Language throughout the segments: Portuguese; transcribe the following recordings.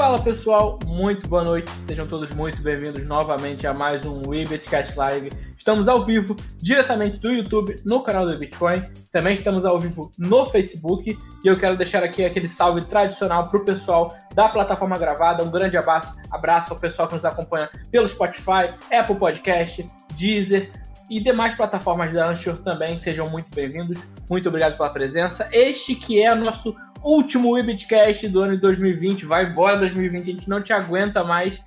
Fala pessoal, muito boa noite, sejam todos muito bem-vindos novamente a mais um WeBitCast Live. Estamos ao vivo diretamente do YouTube no canal do Bitcoin, também estamos ao vivo no Facebook e eu quero deixar aqui aquele salve tradicional para o pessoal da plataforma gravada. Um grande abraço, abraço ao pessoal que nos acompanha pelo Spotify, Apple Podcast, Deezer, e demais plataformas da Anchor também sejam muito bem-vindos. Muito obrigado pela presença. Este que é o nosso último Webcast do ano de 2020. Vai embora 2020, a gente não te aguenta mais.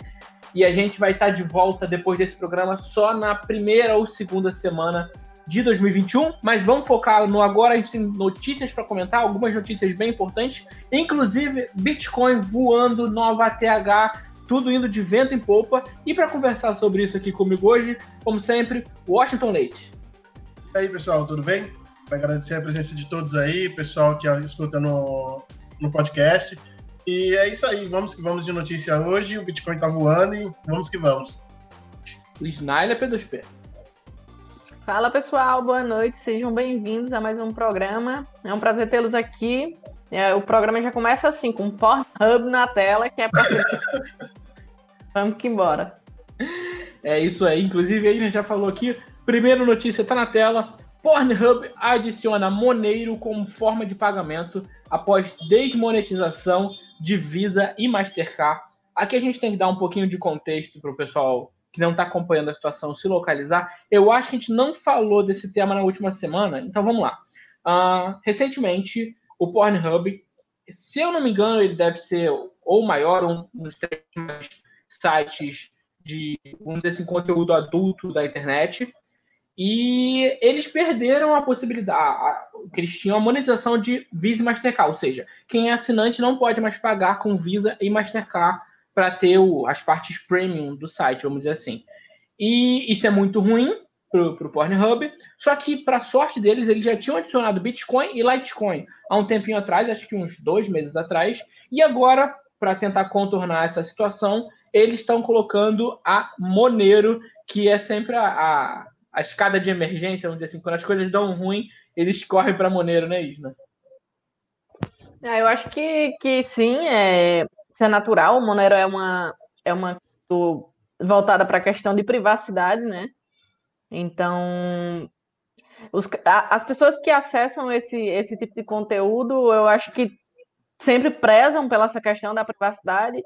E a gente vai estar de volta depois desse programa só na primeira ou segunda semana de 2021. Mas vamos focar no agora. A gente tem notícias para comentar, algumas notícias bem importantes, inclusive Bitcoin voando, nova ATH tudo indo de vento em popa. E para conversar sobre isso aqui comigo hoje, como sempre, Washington Leite. E aí, pessoal, tudo bem? Para agradecer a presença de todos aí, pessoal que escuta no, no podcast. E é isso aí, vamos que vamos de notícia hoje. O Bitcoin tá voando e vamos que vamos. O Snyder P2P. Fala pessoal, boa noite, sejam bem-vindos a mais um programa. É um prazer tê-los aqui. É, o programa já começa assim, com Pornhub na tela, que é pra... Vamos que embora. É isso aí. Inclusive, a gente já falou aqui. Primeira notícia tá na tela. Pornhub adiciona Moneiro como forma de pagamento após desmonetização de Visa e Mastercard. Aqui a gente tem que dar um pouquinho de contexto para o pessoal que não está acompanhando a situação se localizar. Eu acho que a gente não falou desse tema na última semana, então vamos lá. Uh, recentemente, o Pornhub, se eu não me engano, ele deve ser ou maior, um dos três sites de, dizer assim, conteúdo adulto da internet. E eles perderam a possibilidade, a, que eles tinham a monetização de Visa e Mastercard, ou seja, quem é assinante não pode mais pagar com Visa e Mastercard para ter o, as partes premium do site, vamos dizer assim. E isso é muito ruim, para o Pornhub. Só que, para sorte deles, eles já tinham adicionado Bitcoin e Litecoin há um tempinho atrás, acho que uns dois meses atrás. E agora, para tentar contornar essa situação, eles estão colocando a Monero, que é sempre a, a, a, escada de emergência, vamos dizer assim. Quando as coisas dão ruim, eles correm para Monero, né, Isna? É, eu acho que, que sim, é, é natural. O Monero é uma, é uma voltada para a questão de privacidade, né? Então, os, a, as pessoas que acessam esse, esse tipo de conteúdo, eu acho que sempre prezam pela essa questão da privacidade.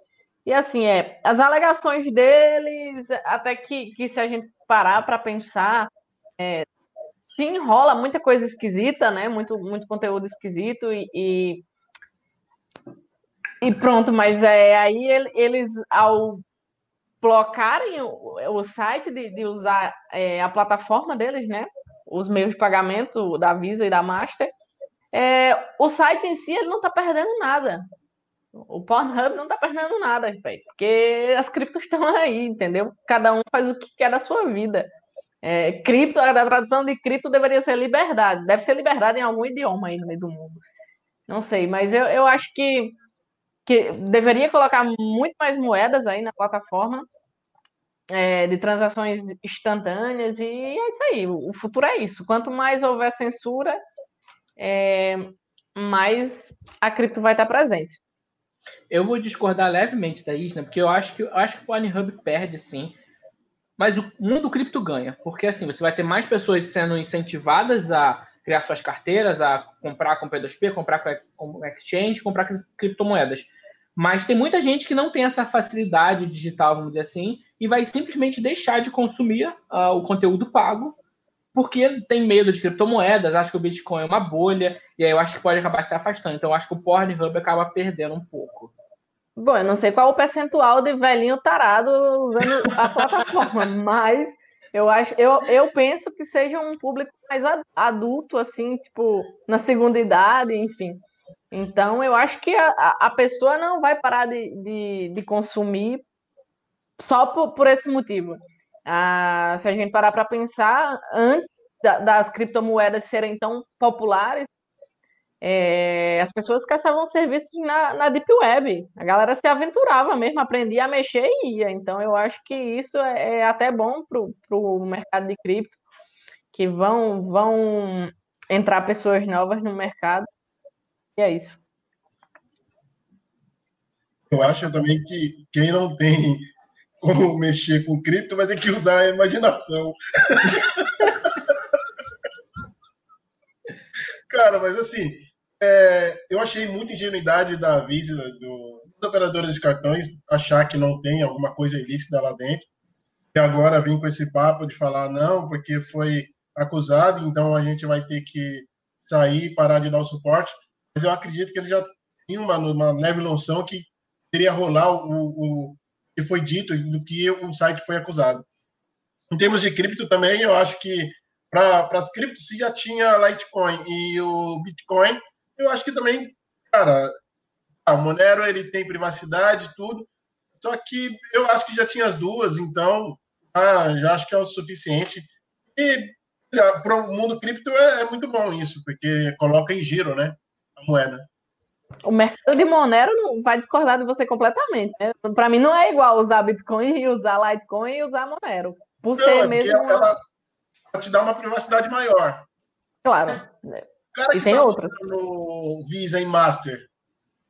E assim, é, as alegações deles, até que, que se a gente parar para pensar, é, se enrola muita coisa esquisita, né? Muito, muito conteúdo esquisito e, e, e pronto, mas é, aí eles, ao blocarem o, o site de, de usar é, a plataforma deles, né? Os meios de pagamento da Visa e da Master. É, o site em si ele não está perdendo nada. O Pornhub não está perdendo nada, porque as criptos estão aí, entendeu? Cada um faz o que quer da sua vida. É, cripto, a tradução de cripto deveria ser liberdade. Deve ser liberdade em algum idioma aí no meio do mundo. Não sei, mas eu, eu acho que que deveria colocar muito mais moedas aí na plataforma é, de transações instantâneas, e é isso aí, o futuro é isso. Quanto mais houver censura, é, mais a cripto vai estar presente. Eu vou discordar levemente da Isna, porque eu acho que eu acho que o Pornhub perde sim. Mas o mundo cripto ganha, porque assim, você vai ter mais pessoas sendo incentivadas a criar suas carteiras, a comprar com P2P, comprar com exchange, comprar criptomoedas. Mas tem muita gente que não tem essa facilidade digital, vamos dizer assim, e vai simplesmente deixar de consumir uh, o conteúdo pago porque tem medo de criptomoedas, acha que o Bitcoin é uma bolha, e aí eu acho que pode acabar se afastando. Então eu acho que o Pornhub acaba perdendo um pouco. Bom, eu não sei qual o percentual de velhinho tarado usando a plataforma, mas eu acho, eu, eu penso que seja um público mais adulto, assim, tipo, na segunda idade, enfim. Então, eu acho que a, a pessoa não vai parar de, de, de consumir só por, por esse motivo. Ah, se a gente parar para pensar, antes da, das criptomoedas serem tão populares, é, as pessoas caçavam serviços na, na Deep Web. A galera se aventurava mesmo, aprendia a mexer e ia. Então, eu acho que isso é, é até bom para o mercado de cripto, que vão, vão entrar pessoas novas no mercado e é isso. Eu acho também que quem não tem como mexer com cripto vai ter que usar a imaginação. Cara, mas assim, é, eu achei muita ingenuidade da Visa, do, dos operadores de cartões, achar que não tem alguma coisa ilícita lá dentro. E agora vem com esse papo de falar não, porque foi acusado, então a gente vai ter que sair parar de dar o suporte. Mas eu acredito que ele já tinha uma, uma leve noção que teria rolar o, o que foi dito do que o site foi acusado. Em termos de cripto também, eu acho que para as criptos, se já tinha Litecoin e o Bitcoin, eu acho que também, cara, o Monero ele tem privacidade tudo, só que eu acho que já tinha as duas, então ah, já acho que é o suficiente. E para o mundo cripto é, é, muito bom isso, porque coloca em giro, né, a moeda. O mercado de Monero não vai discordar de você completamente, né? Para mim não é igual usar Bitcoin e usar Litecoin e usar Monero. Por não, ser é mesmo. Ela, ela te dá uma privacidade maior. Claro. Mas, cara e que tem tá outras. no Visa e Master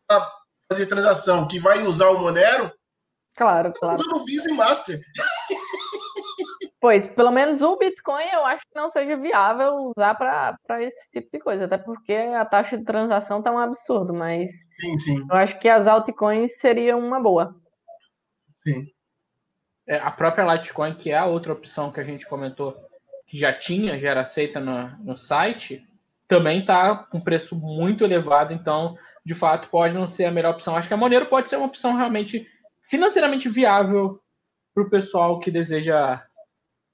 para fazer transação que vai usar o Monero, claro, tá claro. usando Visa e Master. Pois, pelo menos o Bitcoin eu acho que não seja viável usar para esse tipo de coisa, até porque a taxa de transação tá um absurdo, mas sim, sim. eu acho que as altcoins seriam uma boa. Sim. É, a própria Litecoin, que é a outra opção que a gente comentou, que já tinha, já era aceita no, no site, também está com preço muito elevado, então, de fato, pode não ser a melhor opção. Acho que a Monero pode ser uma opção realmente financeiramente viável para o pessoal que deseja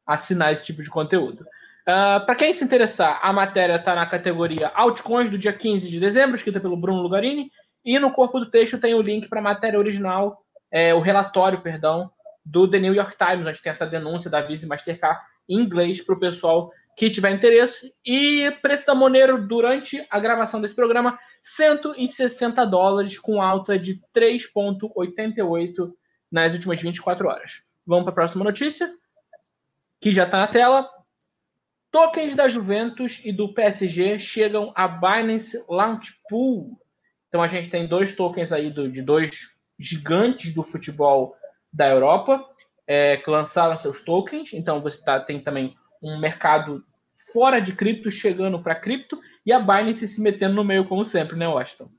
assinar esse tipo de conteúdo. Uh, ah, para quem se interessar, a matéria está na categoria Altcoins do dia 15 de dezembro, escrita pelo Bruno Lugarini, e no corpo do texto tem o link para a matéria original, é, o relatório, perdão, do The New York Times, onde tem essa denúncia da Visa e Mastercard em inglês para o pessoal que tiver interesse. E preço da Monero durante a gravação desse programa, 160 dólares, com alta de 3,88 nas últimas 24 horas. Vamos para a próxima notícia, que já está na tela. Tokens da Juventus e do PSG chegam a Binance Launch Pool. Então a gente tem dois tokens aí do, de dois gigantes do futebol da Europa é, que lançaram seus tokens. Então você tá, tem também um mercado fora de cripto chegando para cripto e a Binance se metendo no meio, como sempre, né, Washington?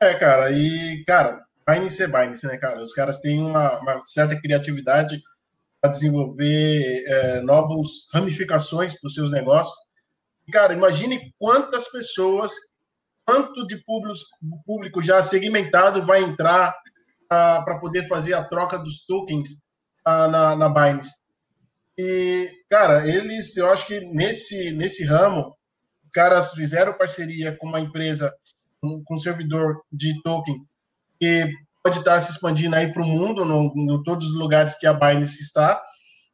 É, cara, e, cara, Binance é Binance, né, cara? Os caras têm uma, uma certa criatividade para desenvolver é, novas ramificações para os seus negócios. Cara, imagine quantas pessoas, quanto de público, público já segmentado vai entrar para poder fazer a troca dos tokens ah, na, na Binance. E, cara, eles, eu acho que nesse, nesse ramo, os caras fizeram parceria com uma empresa, com um servidor de token, que pode estar se expandindo aí para o mundo, em todos os lugares que a Binance está.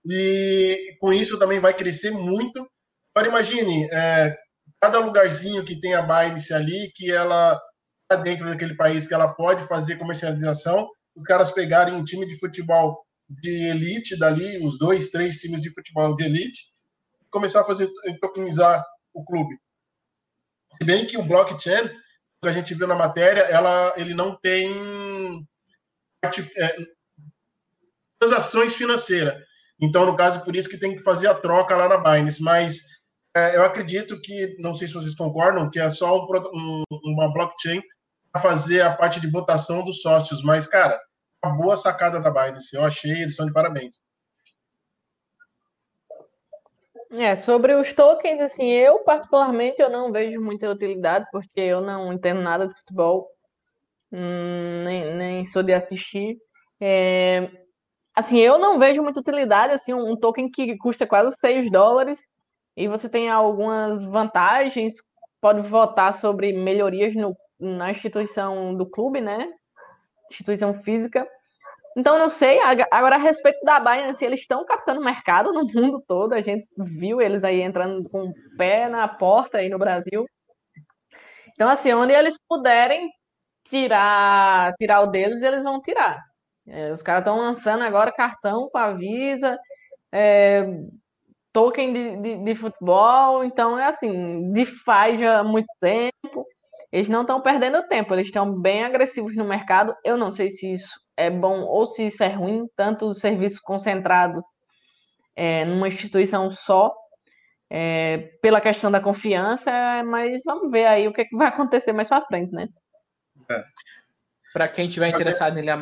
E com isso também vai crescer muito. Agora imagine, é, cada lugarzinho que tem a Binance ali, que ela está dentro daquele país, que ela pode fazer comercialização, os caras pegarem um time de futebol de elite dali, uns dois, três times de futebol de elite, começar a fazer tokenizar o clube. Se bem que o blockchain, que a gente viu na matéria, ela, ele não tem transações financeiras. Então, no caso, por isso que tem que fazer a troca lá na Binance. Mas é, eu acredito que, não sei se vocês concordam, que é só um, um, uma blockchain para fazer a parte de votação dos sócios. Mas, cara, uma boa sacada da Binance. Eu achei, eles são de parabéns. É, sobre os tokens, assim, eu particularmente eu não vejo muita utilidade, porque eu não entendo nada de futebol, nem, nem sou de assistir. É, assim, eu não vejo muita utilidade, assim, um, token que custa quase 6 dólares e você tem algumas vantagens, pode votar sobre melhorias no, na instituição do clube, né? instituição física. Então, não sei. Agora, a respeito da Binance, eles estão captando mercado no mundo todo. A gente viu eles aí entrando com o pé na porta aí no Brasil. Então, assim, onde eles puderem tirar, tirar o deles, eles vão tirar. É, os caras estão lançando agora cartão com a Visa, é, token de, de, de, futebol. Então, é assim, DeFi já há muito tempo. eles não estão perdendo tempo, eles estão bem agressivos no mercado. Eu não sei se isso é bom ou se isso é ruim, tanto o serviço concentrado é, numa instituição só, é, pela questão da confiança, mas vamos ver aí o que, é que vai acontecer mais para frente, né? É. Para quem tiver interessado em ler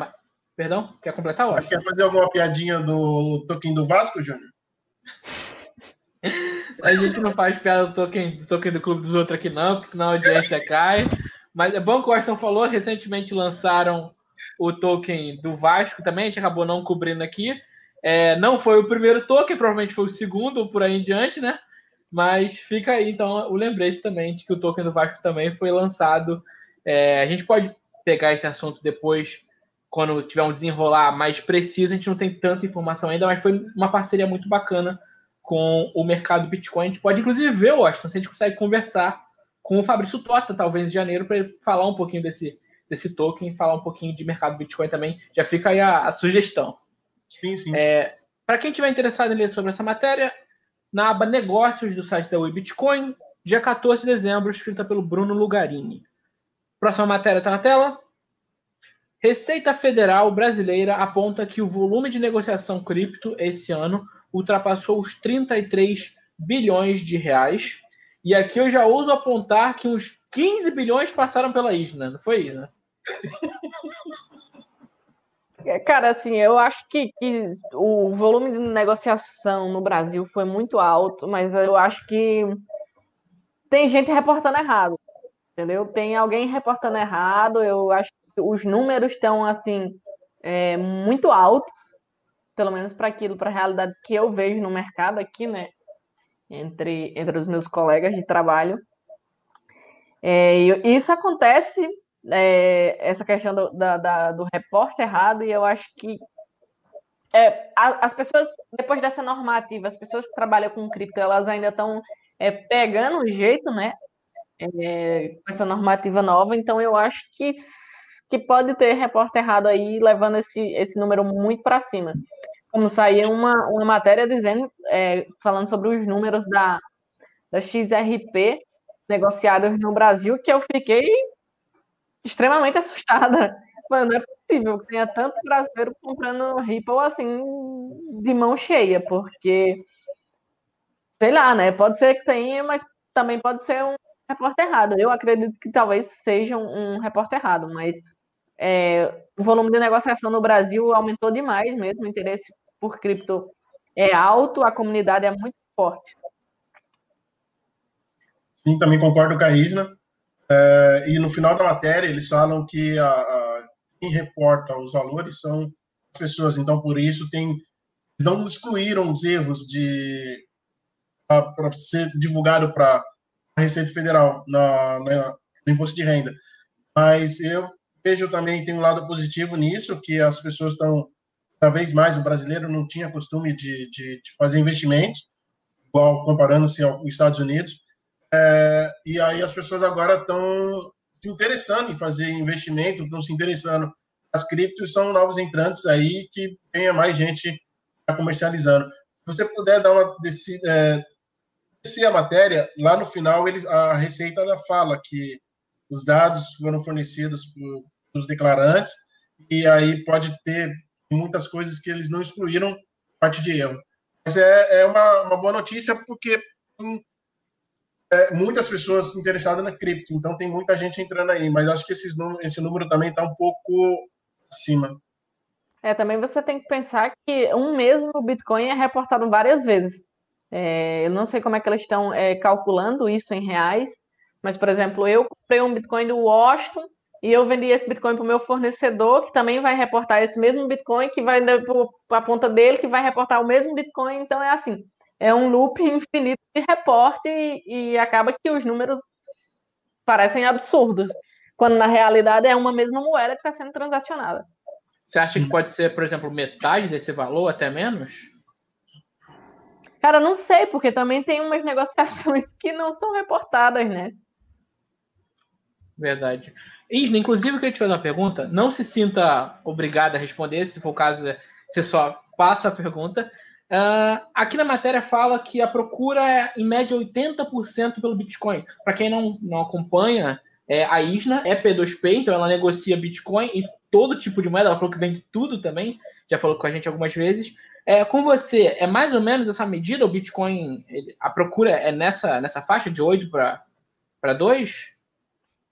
Perdão? Quer completar, Washington? Quer fazer alguma piadinha do token do Vasco, Júnior? A gente não faz piada do token, do token do clube dos outros aqui, não, porque senão a audiência cai. Mas é bom que o Washington falou, recentemente lançaram o token do Vasco também, a gente acabou não cobrindo aqui. É, não foi o primeiro token, provavelmente foi o segundo ou por aí em diante, né? Mas fica aí, então, o lembrete também de que o token do Vasco também foi lançado. É, a gente pode pegar esse assunto depois, quando tiver um desenrolar mais preciso. A gente não tem tanta informação ainda, mas foi uma parceria muito bacana com o mercado Bitcoin. A gente pode, inclusive, ver, Washington, se a gente consegue conversar com o Fabrício Tota, talvez em janeiro, para ele falar um pouquinho desse, desse token, falar um pouquinho de mercado Bitcoin também. Já fica aí a, a sugestão. Sim, sim. É, para quem tiver interessado em ler sobre essa matéria, na aba Negócios do site da Oi Bitcoin, dia 14 de dezembro, escrita pelo Bruno Lugarini. Próxima matéria está na tela. Receita Federal brasileira aponta que o volume de negociação cripto esse ano ultrapassou os 33 bilhões de reais. E aqui eu já ouso apontar que uns 15 bilhões passaram pela ISNA, não foi, Isna? É, cara, assim, eu acho que, que, o volume de negociação no Brasil foi muito alto, mas eu acho que tem gente reportando errado, entendeu? Tem alguém reportando errado, eu acho que os números estão, assim, é, muito altos, pelo menos para aquilo, para a realidade que eu vejo no mercado aqui, né? Entre, entre os meus colegas de trabalho. É, e isso acontece, é, essa questão do, da, da, do reporte errado, e eu acho que é, as pessoas, depois dessa normativa, as pessoas que trabalham com cripto, elas ainda estão é, pegando o jeito, né? É, com essa normativa nova, então eu acho que que pode ter repórter errado aí, levando esse, esse número muito para cima. Como saiu uma, uma matéria dizendo, é, falando sobre os números da, da XRP negociados no Brasil, que eu fiquei extremamente assustada. Mano, não é possível que tenha tanto brasileiro comprando Ripple assim, de mão cheia, porque, sei lá, né? Pode ser que tenha, mas também pode ser um repórter errado. Eu acredito que talvez seja um, um repórter errado, mas é, o volume de negociação no Brasil aumentou demais mesmo, o interesse por cripto é alto, a comunidade é muito forte. Sim, também concordo com a Isna. É, e no final da matéria, eles falam que a, a, quem reporta os valores são as pessoas, então por isso tem não excluíram os erros de para ser divulgado para Receita Federal na, na, no imposto de renda. Mas eu vejo também tem um lado positivo nisso, que as pessoas estão cada vez mais, o brasileiro não tinha costume de, de, de fazer investimentos, igual comparando-se aos Estados Unidos, é, e aí as pessoas agora estão se interessando em fazer investimento, estão se interessando. As criptos são novos entrantes aí que tenha mais gente comercializando. Se você puder dar uma desse, é, a matéria, lá no final eles, a Receita ela fala que os dados foram fornecidos por, dos declarantes, e aí pode ter muitas coisas que eles não excluíram parte de erro. Mas é, é uma, uma boa notícia porque tem é, muitas pessoas interessadas na cripto, então tem muita gente entrando aí, mas acho que esses, esse número também está um pouco acima. É, também você tem que pensar que um mesmo Bitcoin é reportado várias vezes. É, eu não sei como é que eles estão é, calculando isso em reais, mas, por exemplo, eu comprei um Bitcoin do Washington e eu vendi esse Bitcoin para o meu fornecedor, que também vai reportar esse mesmo Bitcoin, que vai para a ponta dele, que vai reportar o mesmo Bitcoin. Então é assim, é um loop infinito de reporte e, e acaba que os números parecem absurdos, quando na realidade é uma mesma moeda que está sendo transacionada. Você acha que pode ser, por exemplo, metade desse valor, até menos? Cara, não sei, porque também tem umas negociações que não são reportadas, né? Verdade. Isna, inclusive, eu queria te fazer uma pergunta. Não se sinta obrigado a responder, se for o caso, você só passa a pergunta. Uh, aqui na matéria fala que a procura é, em média, 80% pelo Bitcoin. Para quem não, não acompanha É, a Isna é P2P, então ela negocia Bitcoin e todo tipo de moeda. Ela falou que vende tudo também, já falou com a gente algumas vezes. É, com você, é mais ou menos essa medida? O Bitcoin, a procura é nessa, nessa faixa de 8 para 2?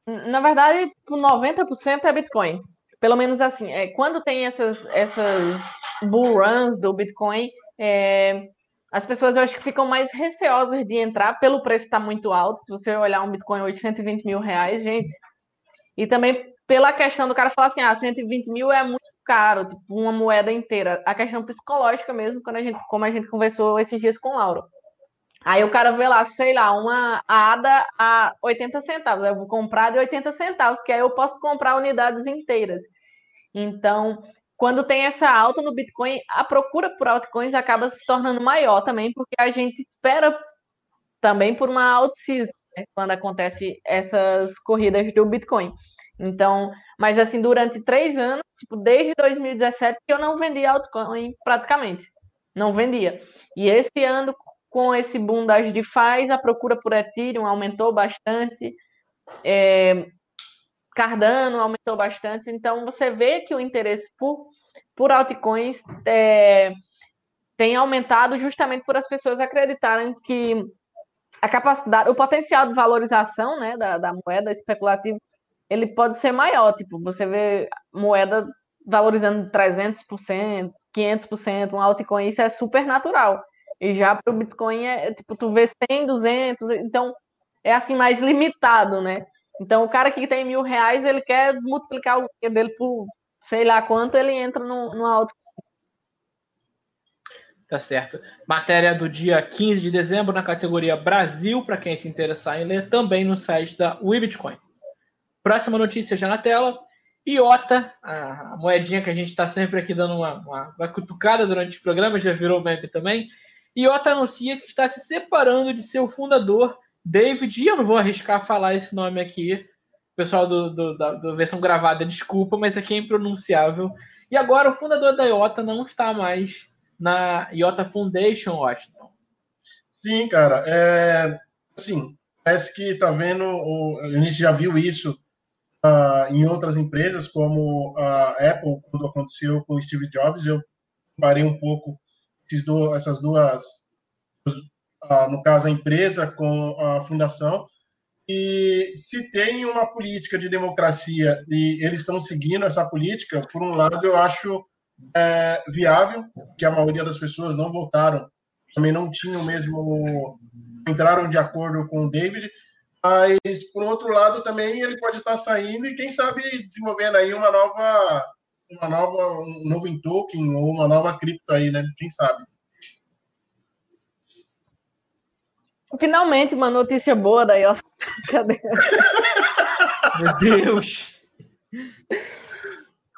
Na verdade, 90% é Bitcoin. Pelo menos assim, é, quando tem essas, essas bull runs do Bitcoin, é, as pessoas eu acho que ficam mais receosas de entrar pelo preço estar tá muito alto. Se você olhar um Bitcoin 820 mil reais, gente. E também pela questão do cara falar assim, ah, 120 mil é muito caro, tipo, uma moeda inteira. A questão psicológica mesmo, quando a gente, como a gente conversou esses dias com o Lauro. Aí o cara vê lá, sei lá, uma ADA a 80 centavos. Eu vou comprar de 80 centavos, que aí eu posso comprar unidades inteiras. Então, quando tem essa alta no Bitcoin, a procura por altcoins acaba se tornando maior também, porque a gente espera também por uma alt né, quando acontece essas corridas do Bitcoin. Então, mas assim, durante três anos, tipo, desde 2017, que eu não vendi altcoin praticamente. Não vendia. E esse ano, com esse boom das DeFi, a procura por Ethereum aumentou bastante. É, Cardano aumentou bastante. Então, você vê que o interesse por, por altcoins é, tem aumentado justamente por as pessoas acreditarem que a capacidade, o potencial de valorização né, da, da moeda especulativa ele pode ser maior. Tipo, você vê moeda valorizando 300%, 500%, um altcoin, isso é super natural. E já para o Bitcoin, é, tipo, tu vê 100, 200, então é assim mais limitado, né? Então o cara que tem mil reais, ele quer multiplicar o dele por sei lá quanto, ele entra no, no altcoin. Tá certo. Matéria do dia 15 de dezembro na categoria Brasil, para quem se interessar em ler, também no site da WeBitcoin. Próxima notícia já na tela. Iota, a, moedinha que a gente está sempre aqui dando uma, uma, uma, cutucada durante o programa, já virou meme também. Iota anuncia que está se separando de seu fundador, David, e eu não vou arriscar falar esse nome aqui, pessoal do, do, da, versão gravada, desculpa, mas aqui é impronunciável. E agora o fundador da Iota não está mais na Iota Foundation, Washington. Sim, cara. É, assim, parece que está vendo, a gente já viu isso uh, em outras empresas, como a Apple, quando aconteceu com Steve Jobs, eu parei um pouco do, essas duas, uh, no caso, a empresa com a fundação, e se tem uma política de democracia e eles estão seguindo essa política, por um lado, eu acho é, viável, que a maioria das pessoas não votaram, também não tinham mesmo, entraram de acordo com o David, mas, por outro lado, também ele pode estar saindo e, quem sabe, desenvolvendo aí uma nova, uma nova, um novo em token ou uma nova cripto aí, né? Quem sabe? Finalmente, uma notícia boa daí, ó. Cadê? Meu Deus!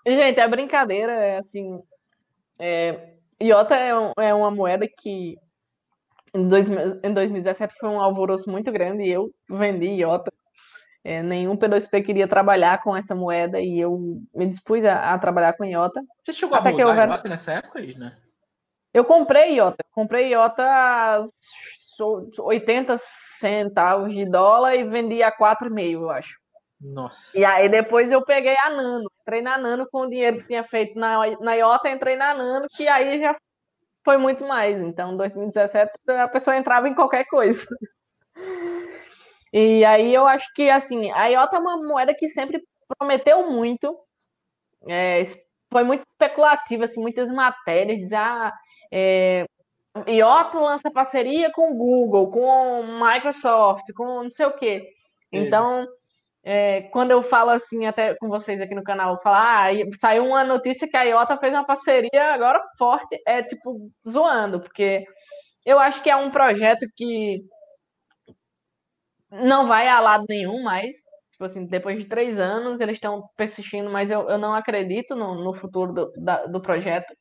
Gente, é brincadeira, é assim. É, Iota é, um, é uma moeda que em, dois, em 2017 foi um alvoroço muito grande e eu vendi IOTA. É, nenhum P2P queria trabalhar com essa moeda e eu me dispus a, a trabalhar com IOTA. Você chegou Até a mudar eu... IOTA nessa época, né? Eu comprei IOTA. Comprei IOTA 80 centavos de dólar e vendi a 4,5, eu acho. Nossa. E aí depois eu peguei a Nano. Entrei na Nano com o dinheiro que tinha feito na, na IOTA, entrei na Nano, que aí já foi muito mais. Então, 2017 a pessoa entrava em qualquer coisa. E aí eu acho que assim, a IOTA é uma moeda que sempre prometeu muito, é, foi muito especulativa, assim, muitas matérias, dizer, ah, é, IOTA lança parceria com o Google, com Microsoft, com não sei o quê. Então, é, quando eu falo assim, até com vocês aqui no canal, falar, ah, saiu uma notícia que a Iota fez uma parceria agora forte, é tipo, zoando, porque eu acho que é um projeto que não vai a lado nenhum mais. Tipo assim, depois de três anos, eles estão persistindo, mas eu, eu não acredito no, no futuro do, da, do projeto.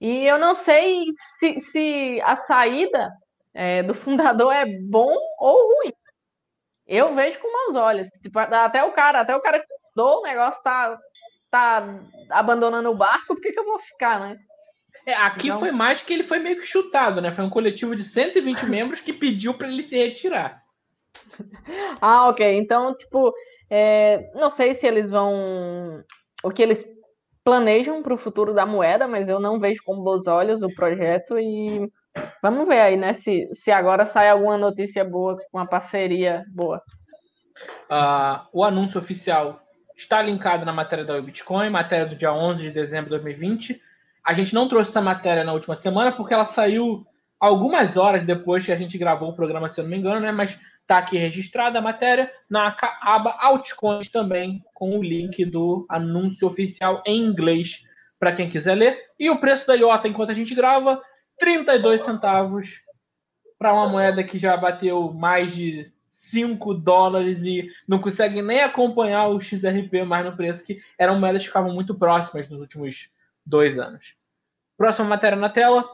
E eu não sei se, se a saída é, do fundador é bom ou ruim eu vejo com maus olhos. Tipo, até o cara, até o cara que estudou o negócio tá, tá abandonando o barco, por que, que eu vou ficar, né? É, aqui então... foi mais que ele foi meio que chutado, né? Foi um coletivo de 120 membros que pediu para ele se retirar. ah, ok. Então, tipo, é, não sei se eles vão. O que eles planejam para o futuro da moeda, mas eu não vejo com bons olhos o projeto e vamos ver aí, né? Se, se agora sai alguma notícia boa, uma parceria boa. Uh, o anúncio oficial está linkado na matéria da Bitcoin, matéria do dia 11 de dezembro de 2020. A gente não trouxe essa matéria na última semana porque ela saiu algumas horas depois que a gente gravou o programa, se eu não me engano, né? Mas Está aqui registrada a matéria na aba Altcoins também, com o link do anúncio oficial em inglês para quem quiser ler. E o preço da IOTA, enquanto a gente grava, 32 centavos para uma moeda que já bateu mais de 5 dólares e não consegue nem acompanhar o XRP mais no preço, que eram moedas que ficavam muito próximas nos últimos dois anos. Próxima matéria na tela.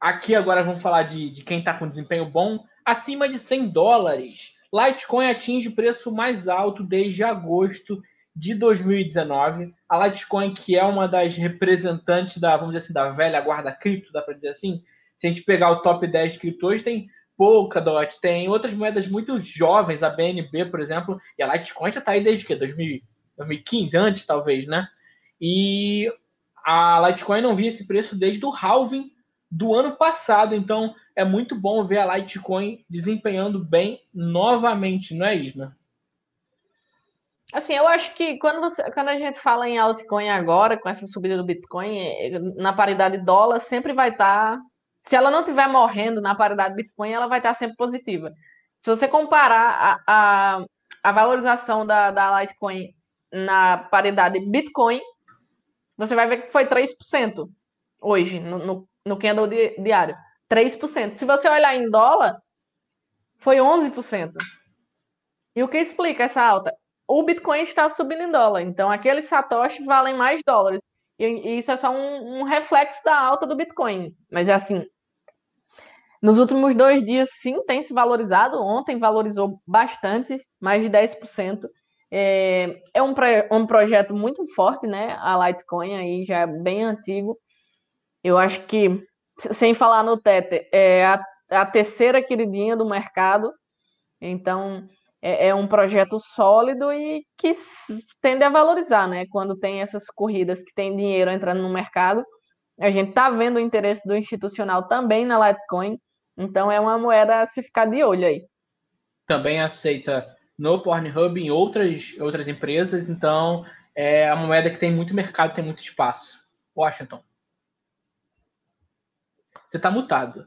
Aqui agora vamos falar de, de quem está com desempenho bom acima de 100 dólares. Litecoin atinge o preço mais alto desde agosto de 2019. A Litecoin, que é uma das representantes da, vamos dizer assim, da velha guarda cripto, dá para dizer assim. Se a gente pegar o top 10 de criptos, tem Polkadot, tem outras moedas muito jovens, a BNB, por exemplo, e a Litecoin já está aí desde que 2015, antes talvez, né? E a Litecoin não via esse preço desde o halving do ano passado, então é muito bom ver a Litecoin desempenhando bem novamente, não é, Isna? Assim, eu acho que quando, você, quando a gente fala em altcoin agora, com essa subida do Bitcoin, na paridade dólar, sempre vai estar. Tá, se ela não estiver morrendo na paridade Bitcoin, ela vai estar tá sempre positiva. Se você comparar a, a, a valorização da, da Litecoin na paridade Bitcoin, você vai ver que foi 3% hoje, no, no, no candle diário. 3%. Se você olhar em dólar, foi 11%. E o que explica essa alta? O Bitcoin está subindo em dólar, então aqueles satoshi valem mais dólares. E, isso é só um, um reflexo da alta do Bitcoin. Mas é assim, nos últimos dois dias, sim, tem se valorizado. Ontem valorizou bastante, mais de 10%. É, é um, um projeto muito forte, né? A Litecoin aí já é bem antigo. Eu acho que sem falar no Tether, é a, a terceira queridinha do mercado. Então, é, é, um projeto sólido e que tende a valorizar, né? Quando tem essas corridas que tem dinheiro entrando no mercado. A gente tá vendo o interesse do institucional também na Litecoin. Então, é uma moeda a se ficar de olho aí. Também aceita no Pornhub em outras, outras empresas. Então, é uma moeda que tem muito mercado, tem muito espaço. Washington. Você está mutado.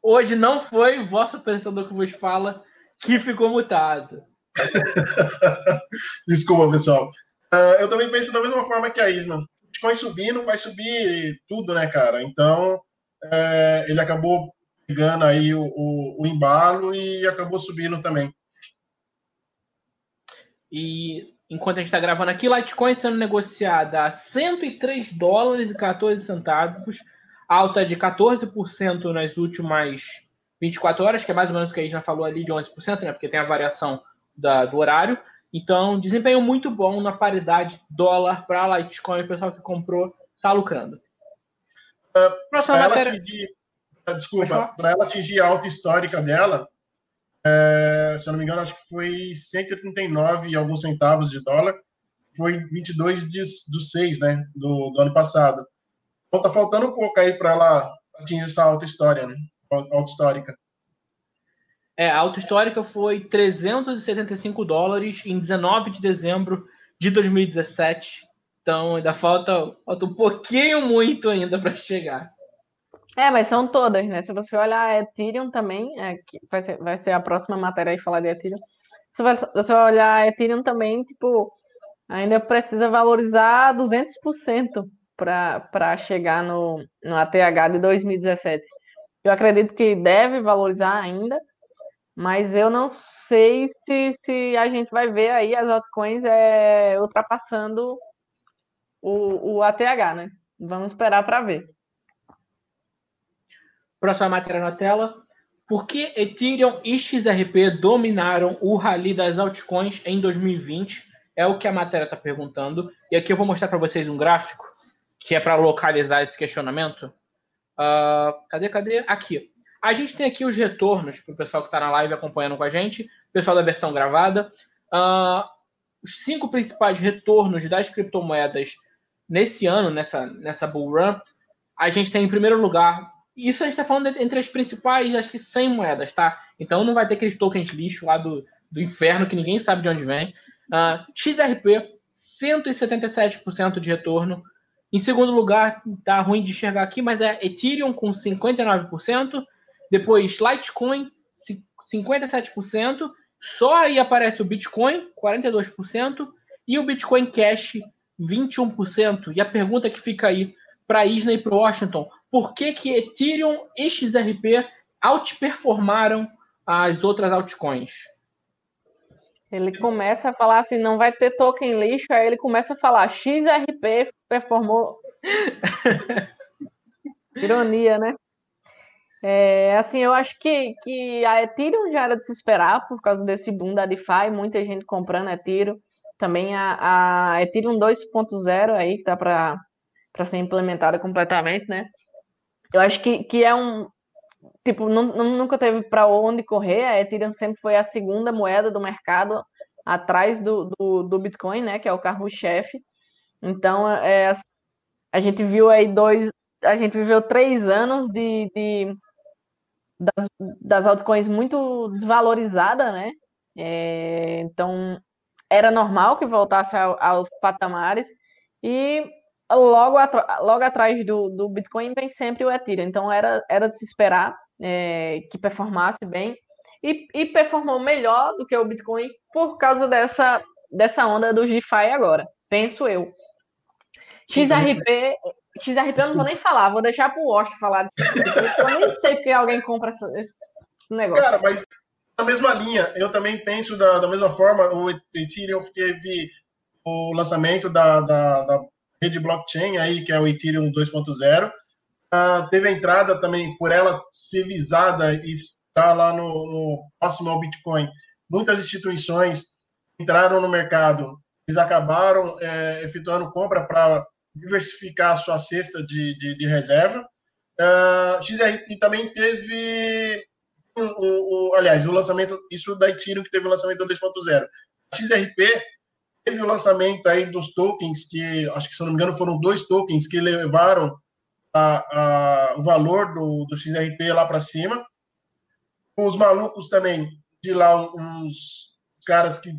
Hoje não foi o vosso apresentador que vos fala que ficou mutado. Desculpa, pessoal. Uh, eu também penso da mesma forma que a Isma. Bitcoin subindo, vai subir tudo, né, cara? Então, uh, ele acabou pegando aí o, o, o embalo e acabou subindo também. E enquanto a gente está gravando aqui, Litecoin sendo negociada a 103 dólares e 14 centavos alta de 14% nas últimas 24 horas, que é mais ou menos o que a gente já falou ali de 11%, né? Porque tem a variação da, do horário. Então, desempenho muito bom na paridade dólar para Litecoin. O pessoal que comprou está lucrando. Uh, Próxima matéria. Atingir, uh, desculpa, para ela atingir a alta histórica dela, é, se eu não me engano, acho que foi 139 e alguns centavos de dólar. Foi 22 de, do 6, né? Do, do ano passado. Então tá faltando um pouco aí para ela atingir essa alta história, né? Alta histórica. É, a alta histórica foi 375 dólares em 19 de dezembro de 2017. Então ainda falta, falta um pouquinho muito ainda para chegar. É, mas são todas, né? Se você olhar a Ethereum também, é, que vai, ser, vai ser a próxima matéria aí falar de Ethereum. Se você olhar a Ethereum também, tipo, ainda precisa valorizar 200% para chegar no, no ATH de 2017. Eu acredito que deve valorizar ainda, mas eu não sei se, se a gente vai ver aí as altcoins é, ultrapassando o, o ATH, né? Vamos esperar para ver. Próxima matéria na tela. Por que Ethereum e XRP dominaram o rally das altcoins em 2020? É o que a matéria está perguntando. E aqui eu vou mostrar para vocês um gráfico que é para localizar esse questionamento. Uh, cadê, cadê? Aqui. A gente tem aqui os retornos para o pessoal que está na live acompanhando com a gente, pessoal da versão gravada. Uh, os cinco principais retornos das criptomoedas nesse ano, nessa, nessa bull run, a gente tem em primeiro lugar. Isso a gente está falando entre as principais, acho que 100 moedas, tá? Então não vai ter aqueles tokens lixo lá do, do inferno que ninguém sabe de onde vem. Uh, XRP, 177% de retorno. Em segundo lugar, tá ruim de enxergar aqui, mas é Ethereum com 59%. Depois Litecoin, 57%. Só aí aparece o Bitcoin, 42%. E o Bitcoin Cash, 21%. E a pergunta que fica aí para a Isla e para Washington: por que, que Ethereum e XRP outperformaram as outras altcoins? Ele começa a falar assim, não vai ter token lixo, aí ele começa a falar XRP performou. Ironia, né? É, assim, eu acho que, que a Ethereum já era de se esperar por causa desse boom da DeFi, muita gente comprando Ethereum. Também a, a Ethereum 2.0 aí que tá para ser implementada completamente, né? Eu acho que, que é um. Tipo, não, nunca teve para onde correr. A Ethereum sempre foi a segunda moeda do mercado, atrás do, do, do Bitcoin, né? Que é o carro-chefe. Então, é, a gente viu aí dois. A gente viveu três anos de, de das, das altcoins muito desvalorizada, né? É, então era normal que voltasse ao, aos patamares e logo, logo atrás do, do Bitcoin vem sempre o Ethereum. Então era, era de se esperar é, que performasse bem e, e performou melhor do que o Bitcoin por causa dessa, dessa onda do DeFi agora, penso eu. XRP, XRP eu não vou nem falar, vou deixar pro Washington falar. Eu nem sei porque alguém compra esse negócio. Cara, mas na mesma linha, eu também penso da, da mesma forma. O Ethereum teve o lançamento da, da, da rede blockchain aí, que é o Ethereum 2.0. Uh, ah, teve a entrada também, por ela ser visada e estar lá no, no próximo ao Bitcoin. Muitas instituições entraram no mercado, eles acabaram é, efetuando compra para diversificar a sua cesta de, de, de reserva. Uh, ah, XRP também teve o, aliás, o lançamento, isso da Ethereum que teve o lançamento do 2.0. XRP teve o lançamento aí dos tokens, que acho que se não me engano foram dois tokens que levaram a, a, o valor do, do XRP lá para cima. Os malucos também, de lá, os caras que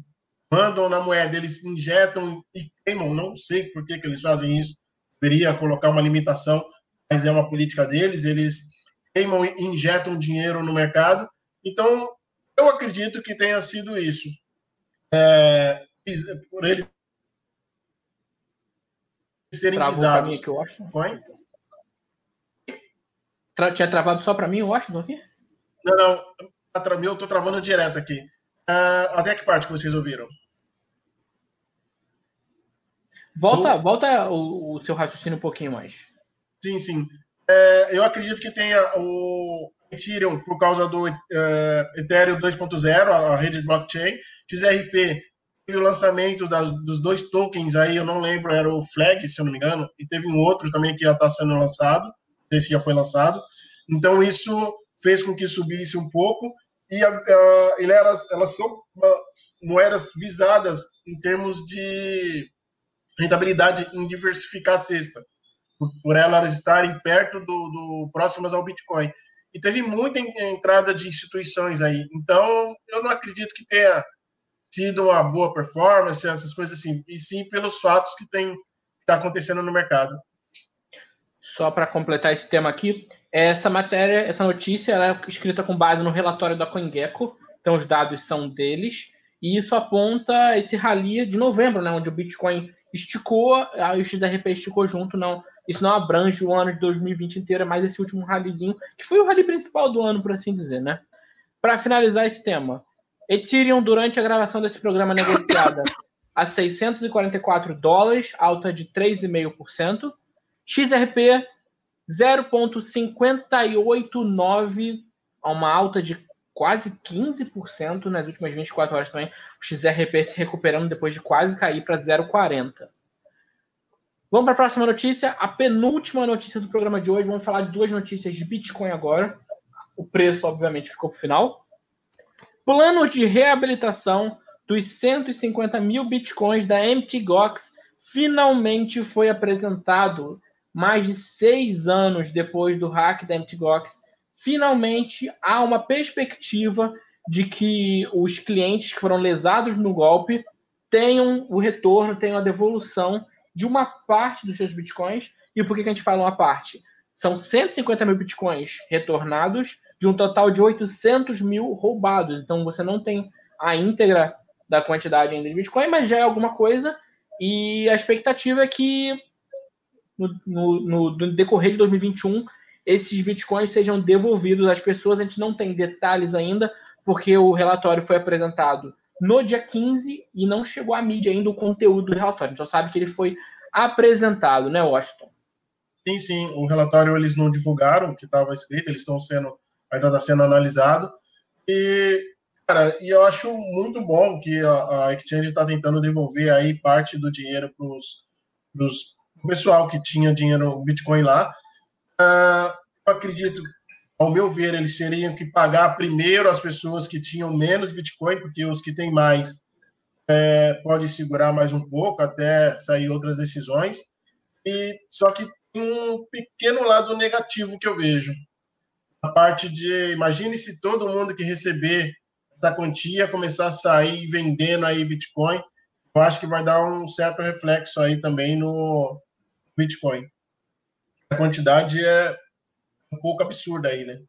mandam na moeda, eles injetam e queimam, não sei por que, que eles fazem isso, deveria colocar uma limitação, mas é uma política deles, eles queimam e injetam dinheiro no mercado, então eu acredito que tenha sido isso. É, por eles serem Travou visados. Aqui, eu acho. Foi? Tra tinha travado só para mim, eu acho, não aqui? Não, não. Eu estou travando direto aqui. Uh, até que parte que vocês ouviram? Volta, o... volta o, o, seu raciocínio um pouquinho mais. Sim, sim. É, eu acredito que tenha o Ethereum por causa do uh, Ethereum 2.0, a, rede de blockchain. XRP o lançamento das, dos dois tokens aí, eu não lembro, era o Flag, se eu não me engano, e teve um outro também que já está sendo lançado, esse já foi lançado. Então isso fez com que subisse um pouco e a, a, ele era, elas são moedas visadas em termos de rentabilidade em diversificar a cesta, por, por elas estarem perto do, do próximas ao Bitcoin. E teve muita entrada de instituições aí. Então, eu não acredito que tenha sido uma boa performance, essas coisas assim, e sim pelos fatos que tem está acontecendo no mercado. Só para completar esse tema aqui, essa matéria, essa notícia, ela é escrita com base no relatório da CoinGecko, então os dados são deles, e isso aponta esse rally de novembro, né, onde o Bitcoin esticou, a o XRP esticou junto, não. Isso não abrange o ano de 2020 inteiro, é mais esse último rallyzinho, que foi o rally principal do ano, por assim dizer, né? Para finalizar esse tema, Ethereum, durante a gravação desse programa negociada a 644 dólares, alta de 3,5%. XRP, 0,589, uma alta de quase 15% nas últimas 24 horas também. O XRP se recuperando depois de quase cair para 0,40. Vamos para a próxima notícia, a penúltima notícia do programa de hoje. Vamos falar de duas notícias de Bitcoin agora. o preço, obviamente, ficou para o final. Plano de reabilitação dos 150 mil bitcoins da MTGOX finalmente foi apresentado mais de seis anos depois do hack da MTGOX. Finalmente há uma perspectiva de que os clientes que foram lesados no golpe tenham o retorno, tenham a devolução de uma parte dos seus bitcoins. E por que a gente fala uma parte? São 150 mil bitcoins retornados de um total de 800 mil roubados. Então você não tem a íntegra da quantidade ainda de bitcoin, mas já é alguma coisa. E a expectativa é que no, no, no decorrer de 2021 esses bitcoins sejam devolvidos às pessoas. A gente não tem detalhes ainda, porque o relatório foi apresentado no dia 15 e não chegou à mídia ainda o conteúdo do relatório. Então sabe que ele foi apresentado, né, Washington? Sim, sim. O relatório eles não divulgaram o que estava escrito, eles estão sendo ainda está sendo analisado. E, cara, e eu acho muito bom que a, a Exchange está tentando devolver aí parte do dinheiro para o pessoal que tinha dinheiro Bitcoin lá. Uh, eu acredito, ao meu ver, eles teriam que pagar primeiro as pessoas que tinham menos Bitcoin, porque os que têm mais é, pode segurar mais um pouco até sair outras decisões. E só que um pequeno lado negativo que eu vejo. A parte de, imagine se todo mundo que receber essa quantia começar a sair vendendo aí Bitcoin, eu acho que vai dar um certo reflexo aí também no Bitcoin. A quantidade é um pouco absurda aí, né?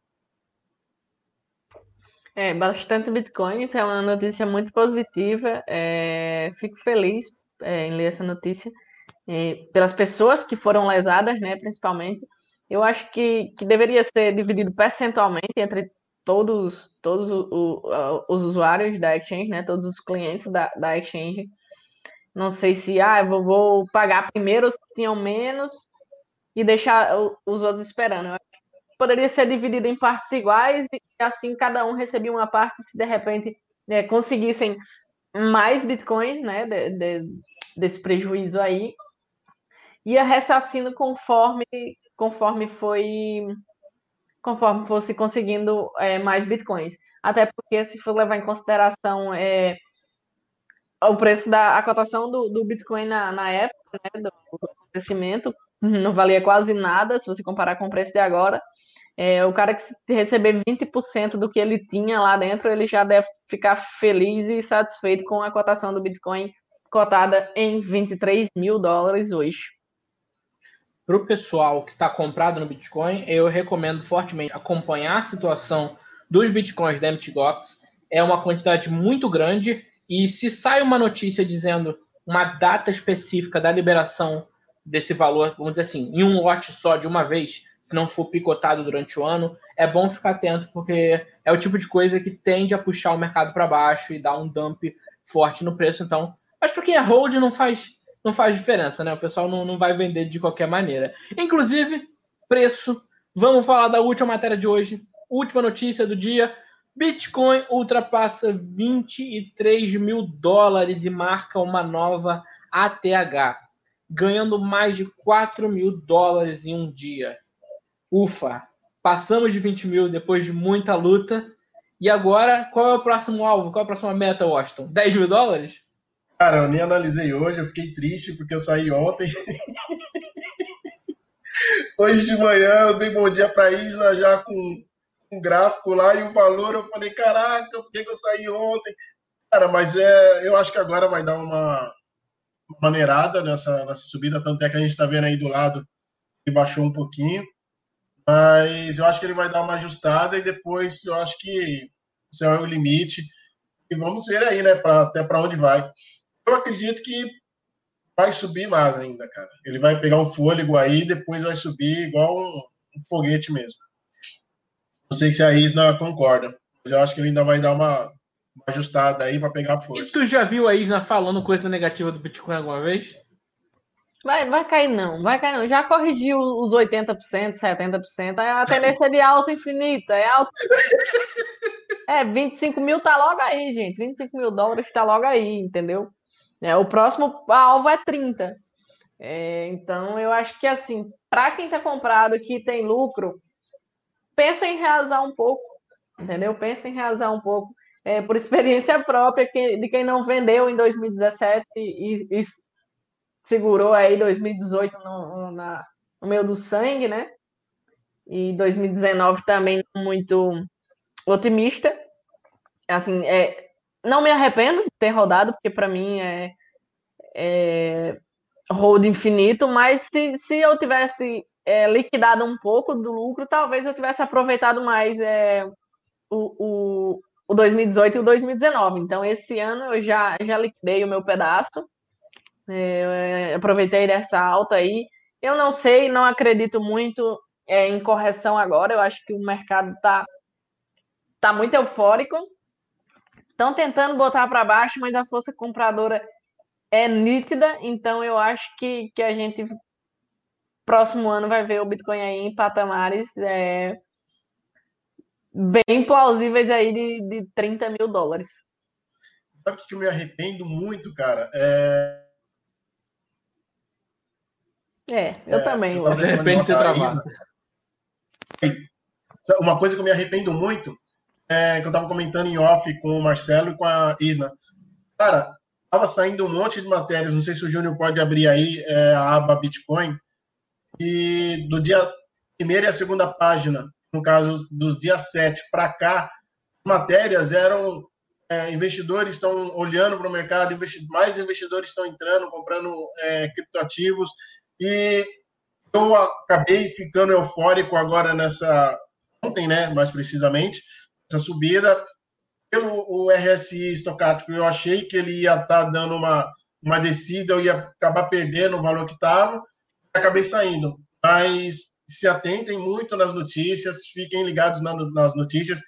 É, bastante bitcoins, é uma notícia muito positiva. É, fico feliz é, em ler essa notícia é, pelas pessoas que foram lesadas, né, principalmente. Eu acho que, que deveria ser dividido percentualmente entre todos, todos o, os usuários da Exchange, né, todos os clientes da, da Exchange. Não sei se ah, eu vou, vou pagar primeiro os que tinham menos e deixar os outros esperando. Eu poderia ser dividido em partes iguais e assim cada um recebia uma parte se de repente né, conseguissem mais bitcoins né, de, de, desse prejuízo aí ia ressarcindo conforme conforme foi conforme fosse conseguindo é, mais bitcoins. Até porque se for levar em consideração é, o preço da a cotação do, do Bitcoin na, na época né, do, acontecimento, não valia quase nada se você comparar com o preço de agora. É, o cara que receber 20% do que ele tinha lá dentro, ele já deve ficar feliz e satisfeito com a cotação do Bitcoin cotada em 23 mil dólares hoje para o pessoal que está comprado no Bitcoin, eu recomendo fortemente acompanhar a situação dos Bitcoins da MTGOX. É uma quantidade muito grande e se sai uma notícia dizendo uma data específica da liberação desse valor, vamos dizer assim, em um lote só de uma vez, se não for picotado durante o ano, é bom ficar atento porque é o tipo de coisa que tende a puxar o mercado para baixo e dar um dump forte no preço. Então, mas para quem é hold não faz não faz diferença, né? O pessoal não, não vai vender de qualquer maneira. Inclusive, preço. Vamos falar da última matéria de hoje. Última notícia do dia. Bitcoin ultrapassa 23 mil dólares e marca uma nova ATH, ganhando mais de 4 mil dólares em um dia. Ufa! Passamos de 20 mil depois de muita luta. E agora, qual é o próximo alvo? Qual é a próxima meta, Washington? 10 mil dólares? Cara, eu nem analisei hoje, eu fiquei triste porque eu saí ontem. hoje de manhã eu dei bom dia para Isla já com um gráfico lá e o valor, eu falei, caraca, por que, que eu saí ontem? Cara, mas é, eu acho que agora vai dar uma maneirada nessa, nessa subida, tanto é que a gente está vendo aí do lado que baixou um pouquinho, mas eu acho que ele vai dar uma ajustada e depois eu acho que esse é o limite. E vamos ver aí, né, pra, até para onde vai eu acredito que vai subir mais ainda, cara. Ele vai pegar um fôlego aí, depois vai subir igual um, um foguete mesmo. Não sei se a Isna concorda, mas eu acho que ele ainda vai dar uma, uma ajustada aí para pegar força. E tu já viu a Isna falando coisa negativa do Bitcoin alguma vez? Vai, vai cair não, vai cair não. Já corrigiu os 80%, 70%. A tendência é de alta infinita, é alta. É, 25 mil tá logo aí, gente. 25 mil dólares tá logo aí, entendeu? É, o próximo alvo é 30. É, então, eu acho que assim, para quem está comprado que tem lucro, pensa em realizar um pouco, entendeu? Pensa em realizar um pouco. É, por experiência própria que, de quem não vendeu em 2017 e, e segurou aí 2018 no, na, no meio do sangue, né? E 2019 também muito otimista. Assim, é, não me arrependo de ter rodado, porque para mim é, é hold infinito, mas se, se eu tivesse é, liquidado um pouco do lucro, talvez eu tivesse aproveitado mais é, o, o, o 2018 e o 2019. Então, esse ano eu já, já liquidei o meu pedaço, é, aproveitei dessa alta aí. Eu não sei, não acredito muito é, em correção agora, eu acho que o mercado está tá muito eufórico. Estão tentando botar para baixo, mas a força compradora é nítida, então eu acho que, que a gente próximo ano vai ver o Bitcoin aí em patamares é, bem plausíveis aí de, de 30 mil dólares. Sabe o que eu me arrependo muito, cara? É, é eu é, também. Eu de repente você travado. Uma coisa que eu me arrependo muito é que eu tava comentando em off com o Marcelo e com a Isna. Cara, Tava saindo um monte de matérias, não sei se o Júnior pode abrir aí é, a aba Bitcoin, e do dia primeira e a segunda página, no caso dos dias 7 para cá, matérias eram é, investidores estão olhando para o mercado, mais investidores estão entrando, comprando é, criptoativos, e eu acabei ficando eufórico agora nessa ontem, né, mais precisamente, essa subida, pelo o RSI estocástico, eu achei que ele ia estar tá dando uma, uma descida, eu ia acabar perdendo o valor que estava, acabei saindo. Mas se atentem muito nas notícias, fiquem ligados na, nas notícias,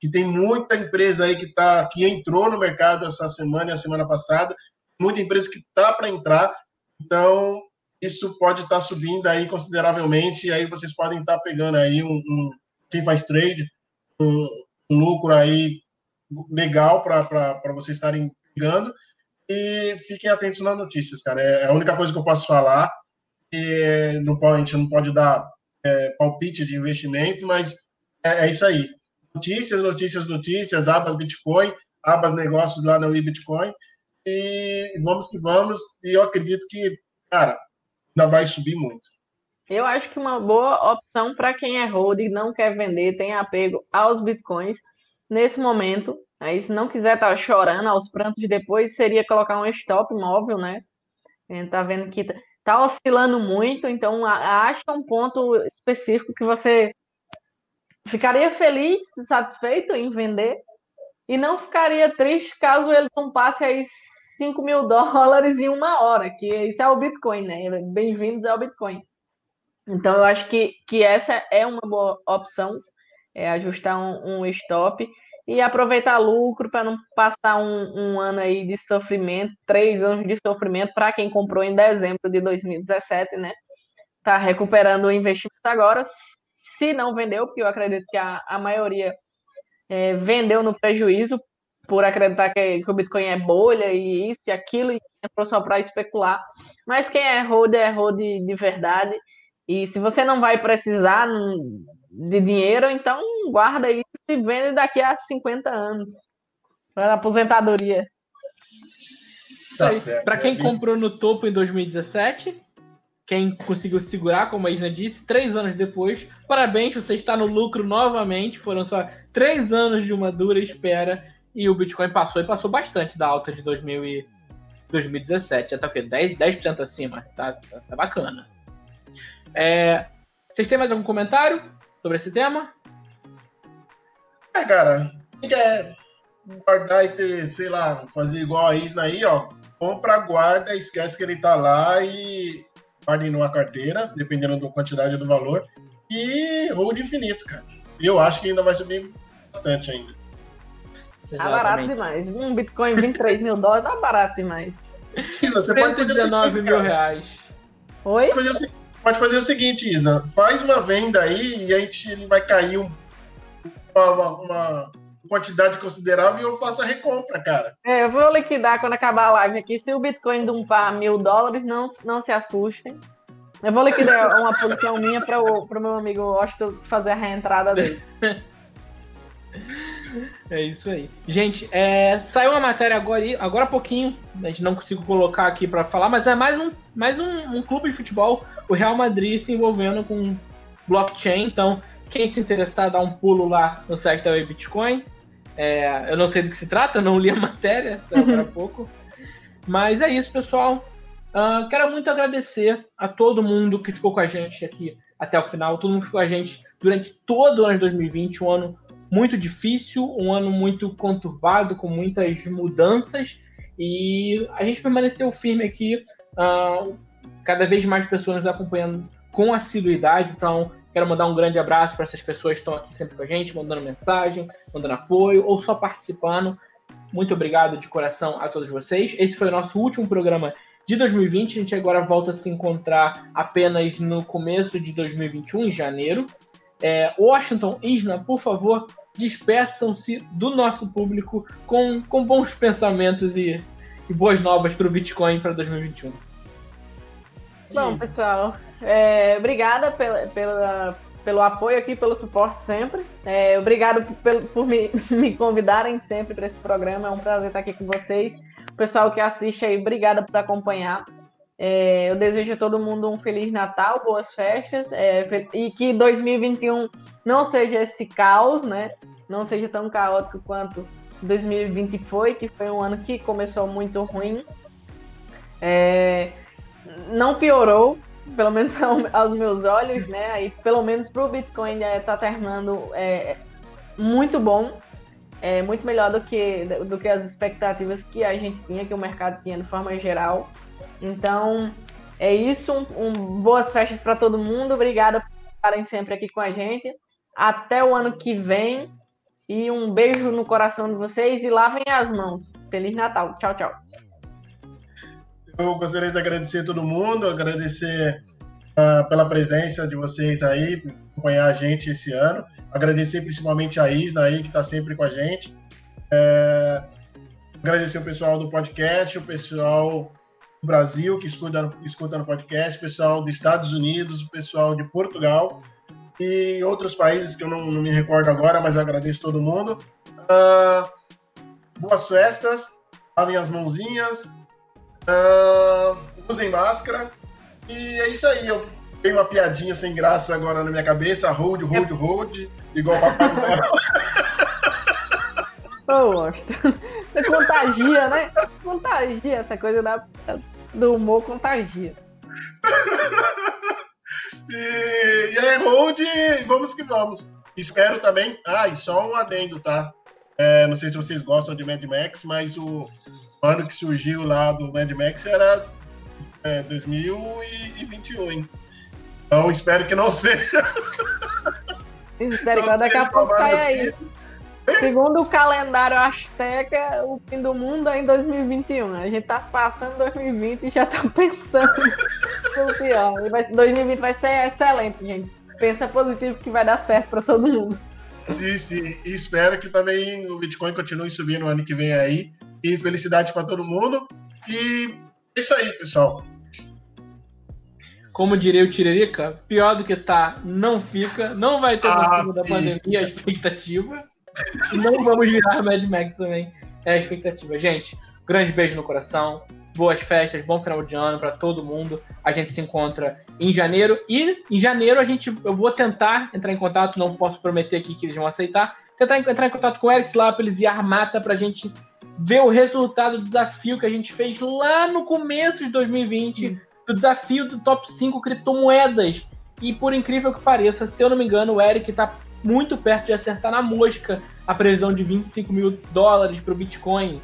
que tem muita empresa aí que, tá, que entrou no mercado essa semana e a semana passada, muita empresa que está para entrar, então isso pode estar tá subindo aí consideravelmente, e aí vocês podem estar tá pegando aí um, um, quem faz trade, um, um lucro aí legal para vocês estarem pegando. E fiquem atentos nas notícias, cara. É a única coisa que eu posso falar. E não pode, a gente não pode dar é, palpite de investimento, mas é, é, isso aí. Notícias, notícias, notícias, abas Bitcoin, abas negócios lá no Bitcoin. E vamos que vamos. E eu acredito que, cara, ainda vai subir muito. Eu acho que uma boa opção para quem é hold e não quer vender, tem apego aos bitcoins, nesse momento. Aí, se não quiser estar tá chorando aos prantos depois, seria colocar um stop móvel, né? A gente tá vendo que tá, tá oscilando muito, então acha um ponto específico que você ficaria feliz, satisfeito em vender e não ficaria triste caso ele não passe aí 5 mil dólares em uma hora, que isso é o Bitcoin, né? Bem-vindos ao Bitcoin. Então, eu acho que, que essa é uma boa opção, é ajustar um, um stop e aproveitar lucro para não passar um, um, ano aí de sofrimento, três anos de sofrimento para quem comprou em dezembro de 2017, né? Tá recuperando o investimento agora, se não vendeu, porque eu acredito que a, a maioria é, vendeu no prejuízo por acreditar que, que, o Bitcoin é bolha e isso e aquilo, e entrou só para especular. Mas quem é hold é hold de, de verdade. E se você não vai precisar de dinheiro, então guarda isso e vende daqui a 50 anos. Para aposentadoria. Tá Para quem comprou no topo em 2017, quem conseguiu segurar, como a Isna disse, três anos depois, parabéns, você está no lucro novamente. Foram só três anos de uma dura espera e o Bitcoin passou e passou bastante da alta de 2000 e 2017. Já tá o quê? 10%, 10 acima. Tá, tá, tá bacana. É, vocês têm mais algum comentário sobre esse tema? É, cara, quem quer guardar e ter, sei lá, fazer igual a Isna aí, ó, compra, guarda, esquece que ele tá lá e guarda numa carteira, dependendo da quantidade do valor, e hold infinito, cara. Eu acho que ainda vai subir bastante ainda. Tá barato demais. Um Bitcoin 23 mil dólares tá barato demais. Isna, você pode fazer o seguinte, mil reais. Oi? Pode fazer, o, pode fazer o seguinte, Isna. Faz uma venda aí e a gente ele vai cair um uma, uma quantidade considerável e eu faço a recompra, cara. É, eu vou liquidar quando acabar a live aqui. Se o Bitcoin dumpar mil dólares, não, não se assustem. Eu vou liquidar uma posição minha para o meu amigo Washington fazer a reentrada dele. É isso aí. Gente, é, saiu uma matéria agora, agora há pouquinho, a gente não consigo colocar aqui para falar, mas é mais, um, mais um, um, clube de futebol, o Real Madrid se envolvendo com blockchain. Então, quem se interessar, dá um pulo lá no site da Bitcoin. É, eu não sei do que se trata, não li a matéria agora há pouco. Mas é isso, pessoal. Uh, quero muito agradecer a todo mundo que ficou com a gente aqui até o final, todo mundo que ficou com a gente durante todo o ano de 2020, um ano muito difícil, um ano muito conturbado, com muitas mudanças, e a gente permaneceu firme aqui, uh, cada vez mais pessoas nos acompanhando com assiduidade, então quero mandar um grande abraço para essas pessoas que estão aqui sempre com a gente, mandando mensagem, mandando apoio ou só participando. Muito obrigado de coração a todos vocês. Esse foi o nosso último programa de 2020. A gente agora volta a se encontrar apenas no começo de 2021, em janeiro. É, Washington, Isna, por favor, despeçam-se do nosso público com, com bons pensamentos e, e boas novas para o Bitcoin para 2021. Bom, pessoal, é, obrigada pela, pela, pelo apoio aqui, pelo suporte sempre. É, obrigado por, por me, me convidarem sempre para esse programa. É um prazer estar aqui com vocês. O pessoal que assiste aí, obrigada por acompanhar. É, eu desejo a todo mundo um Feliz Natal, boas festas, é, e que 2021 não seja esse caos, né? Não seja tão caótico quanto 2020 foi, que foi um ano que começou muito ruim. É, não piorou, pelo menos aos meus olhos, né? E pelo menos para o Bitcoin está terminando é, muito bom, é muito melhor do que, do que as expectativas que a gente tinha, que o mercado tinha de forma geral. Então, é isso. Um, um boas festas para todo mundo. Obrigada por estarem sempre aqui com a gente. Até o ano que vem. E um beijo no coração de vocês e lavem as mãos. Feliz Natal. Tchau, tchau. Eu gostaria de agradecer a todo mundo, agradecer uh, pela presença de vocês aí, acompanhar a gente esse ano. Agradecer principalmente a Isna aí, que está sempre com a gente. É, agradecer o pessoal do podcast, o pessoal Brasil, que escuta, escuta no podcast, pessoal dos Estados Unidos, o pessoal de Portugal e outros países que eu não, não me recordo agora, mas eu agradeço todo mundo. Uh, boas festas, lavem as mãozinhas, uh, usem máscara e é isso aí. Eu tenho uma piadinha sem graça agora na minha cabeça, hold, hold, hold, igual Papai Noel. Ô, Você contagia, né? Contagia essa coisa da do humor contagia. e, e aí, Hold, vamos que vamos. Espero também. Ah, e só um adendo, tá? É, não sei se vocês gostam de Mad Max, mas o ano que surgiu lá do Mad Max era é, 2021, hein? Então espero que não seja. Espero que daqui a pouco saia aí. Segundo o calendário Azteca, o fim do mundo é em 2021. A gente tá passando 2020 e já tá pensando no pior. 2020 vai ser excelente, gente. Pensa positivo que vai dar certo para todo mundo. Sim, sim. E espero que também o Bitcoin continue subindo no ano que vem aí. E felicidade para todo mundo. E é isso aí, pessoal. Como diria o Tiririca, pior do que tá, não fica. Não vai ter ah, da pandemia, a expectativa. E não vamos virar Mad Max também. É a expectativa. Gente, grande beijo no coração. Boas festas, bom final de ano para todo mundo. A gente se encontra em janeiro. E em janeiro a gente, eu vou tentar entrar em contato, não posso prometer aqui que eles vão aceitar. Tentar entrar em contato com o Eric Lápis e Armata pra gente ver o resultado do desafio que a gente fez lá no começo de 2020, hum. do desafio do top 5 criptomoedas. E por incrível que pareça, se eu não me engano, o Eric tá muito perto de acertar na mosca a previsão de 25 mil dólares para o Bitcoin.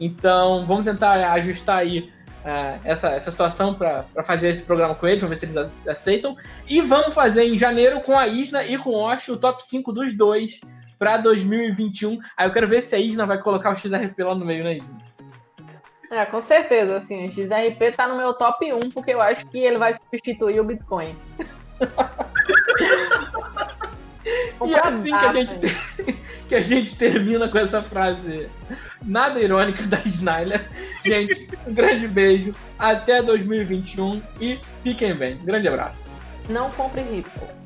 Então, vamos tentar ajustar aí uh, essa, essa situação para fazer esse programa com eles, vamos ver se eles aceitam. E vamos fazer em janeiro com a Isna e com o Osh o top 5 dos dois para 2021. Aí eu quero ver se a Isna vai colocar o XRP lá no meio, né, Isna? É, com certeza, assim, o XRP tá no meu top 1, porque eu acho que ele vai substituir o Bitcoin. e é assim que a gente tem, que a gente termina com essa frase nada irônica da Snyder. Gente, um grande beijo, até 2021 e fiquem bem. grande abraço. Não compre rico.